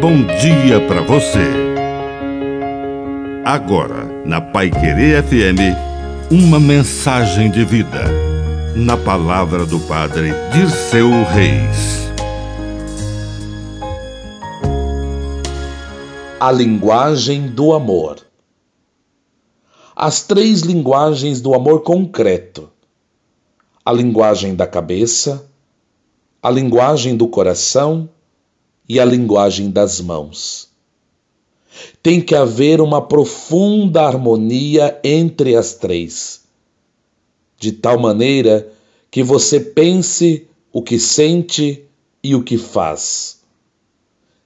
bom dia para você. Agora, na Pai Querer FM, uma mensagem de vida. Na palavra do Padre Dirceu Reis. A linguagem do amor. As três linguagens do amor concreto: a linguagem da cabeça, a linguagem do coração e a linguagem das mãos. Tem que haver uma profunda harmonia entre as três, de tal maneira que você pense o que sente e o que faz.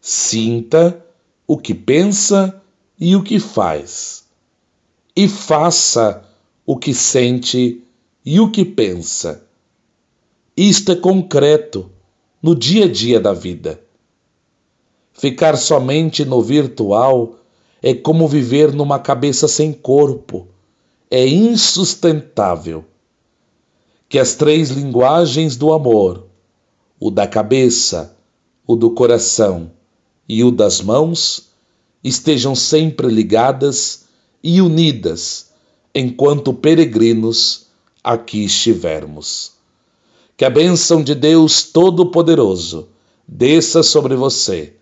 Sinta o que pensa e o que faz. E faça o que sente e o que pensa. Isto é concreto no dia a dia da vida. Ficar somente no virtual é como viver numa cabeça sem corpo. É insustentável. Que as três linguagens do amor, o da cabeça, o do coração e o das mãos, estejam sempre ligadas e unidas enquanto peregrinos aqui estivermos. Que a bênção de Deus Todo-Poderoso desça sobre você